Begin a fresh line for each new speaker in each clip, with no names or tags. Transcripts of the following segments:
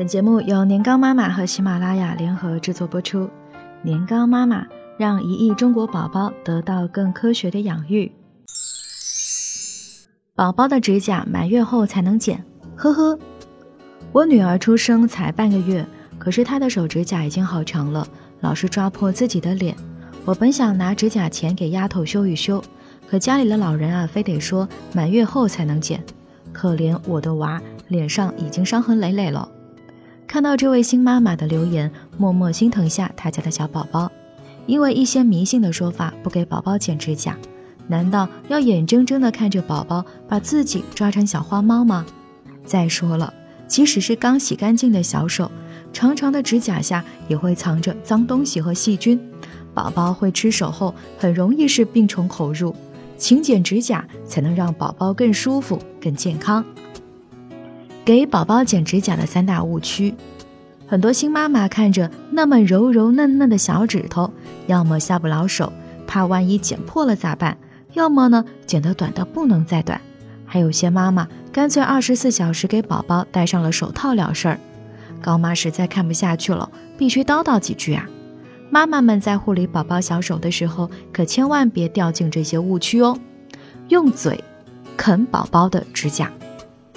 本节目由年糕妈妈和喜马拉雅联合制作播出。年糕妈妈让一亿中国宝宝得到更科学的养育。宝宝的指甲满月后才能剪，呵呵。我女儿出生才半个月，可是她的手指甲已经好长了，老是抓破自己的脸。我本想拿指甲钳给丫头修一修，可家里的老人啊，非得说满月后才能剪。可怜我的娃，脸上已经伤痕累累了。看到这位新妈妈的留言，默默心疼下她家的小宝宝。因为一些迷信的说法，不给宝宝剪指甲，难道要眼睁睁地看着宝宝把自己抓成小花猫吗？再说了，即使是刚洗干净的小手，长长的指甲下也会藏着脏东西和细菌，宝宝会吃手后，很容易是病从口入。勤剪指甲才能让宝宝更舒服、更健康。给宝宝剪指甲的三大误区，很多新妈妈看着那么柔柔嫩嫩的小指头，要么下不了手，怕万一剪破了咋办；要么呢剪得短的不能再短。还有些妈妈干脆二十四小时给宝宝戴上了手套了事儿。高妈实在看不下去了，必须叨叨几句啊！妈妈们在护理宝宝小手的时候，可千万别掉进这些误区哦。用嘴啃宝宝的指甲，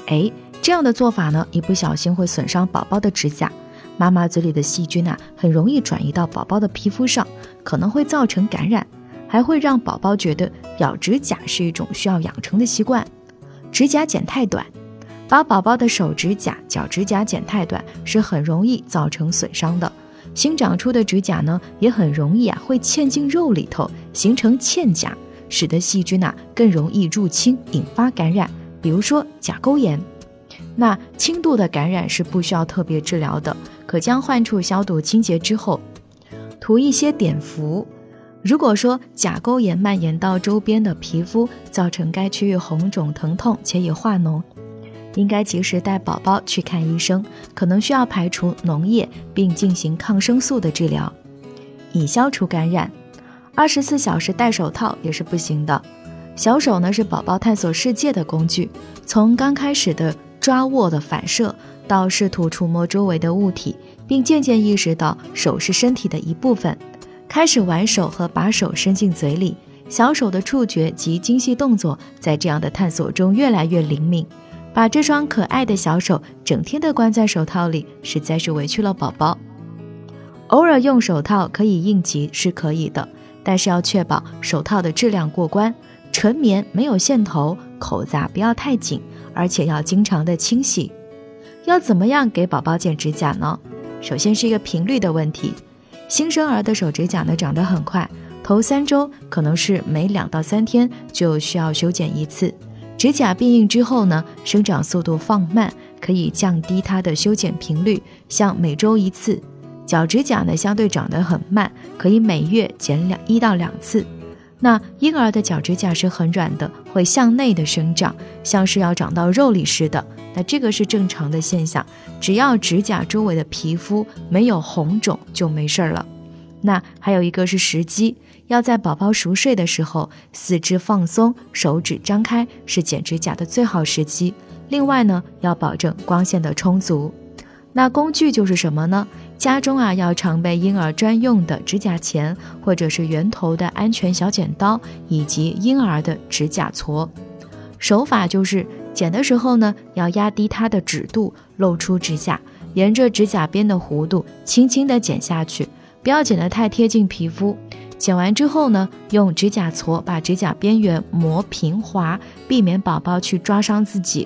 哎。这样的做法呢，一不小心会损伤宝宝的指甲。妈妈嘴里的细菌啊，很容易转移到宝宝的皮肤上，可能会造成感染，还会让宝宝觉得咬指甲是一种需要养成的习惯。指甲剪太短，把宝宝的手指甲、脚指甲剪太短，是很容易造成损伤的。新长出的指甲呢，也很容易啊，会嵌进肉里头，形成嵌甲，使得细菌啊更容易入侵，引发感染，比如说甲沟炎。那轻度的感染是不需要特别治疗的，可将患处消毒清洁之后，涂一些碘伏。如果说甲沟炎蔓延到周边的皮肤，造成该区域红肿疼痛且已化脓，应该及时带宝宝去看医生，可能需要排除脓液并进行抗生素的治疗，以消除感染。二十四小时戴手套也是不行的。小手呢是宝宝探索世界的工具，从刚开始的。抓握的反射，到试图触摸周围的物体，并渐渐意识到手是身体的一部分，开始玩手和把手伸进嘴里，小手的触觉及精细动作在这样的探索中越来越灵敏。把这双可爱的小手整天的关在手套里，实在是委屈了宝宝。偶尔用手套可以应急是可以的，但是要确保手套的质量过关，纯棉没有线头，口子不要太紧。而且要经常的清洗，要怎么样给宝宝剪指甲呢？首先是一个频率的问题。新生儿的手指甲呢长得很快，头三周可能是每两到三天就需要修剪一次。指甲变硬之后呢，生长速度放慢，可以降低它的修剪频率，像每周一次。脚指甲呢相对长得很慢，可以每月剪两一到两次。那婴儿的脚指甲是很软的，会向内的生长，像是要长到肉里似的。那这个是正常的现象，只要指甲周围的皮肤没有红肿就没事儿了。那还有一个是时机，要在宝宝熟睡的时候，四肢放松，手指张开，是剪指甲的最好时机。另外呢，要保证光线的充足。那工具就是什么呢？家中啊，要常备婴儿专用的指甲钳，或者是圆头的安全小剪刀，以及婴儿的指甲锉。手法就是剪的时候呢，要压低它的指肚，露出指甲，沿着指甲边的弧度轻轻地剪下去，不要剪得太贴近皮肤。剪完之后呢，用指甲锉把指甲边缘磨平滑，避免宝宝去抓伤自己。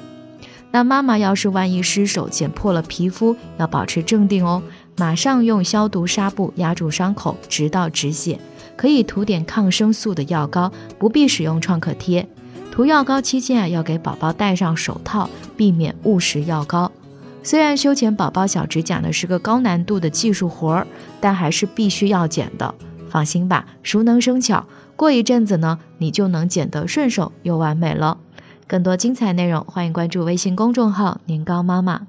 那妈妈要是万一失手剪破了皮肤，要保持镇定哦。马上用消毒纱布压住伤口，直到止血。可以涂点抗生素的药膏，不必使用创可贴。涂药膏期间啊，要给宝宝戴上手套，避免误食药膏。虽然修剪宝宝小指甲呢是个高难度的技术活儿，但还是必须要剪的。放心吧，熟能生巧，过一阵子呢，你就能剪得顺手又完美了。更多精彩内容，欢迎关注微信公众号“年糕妈妈”。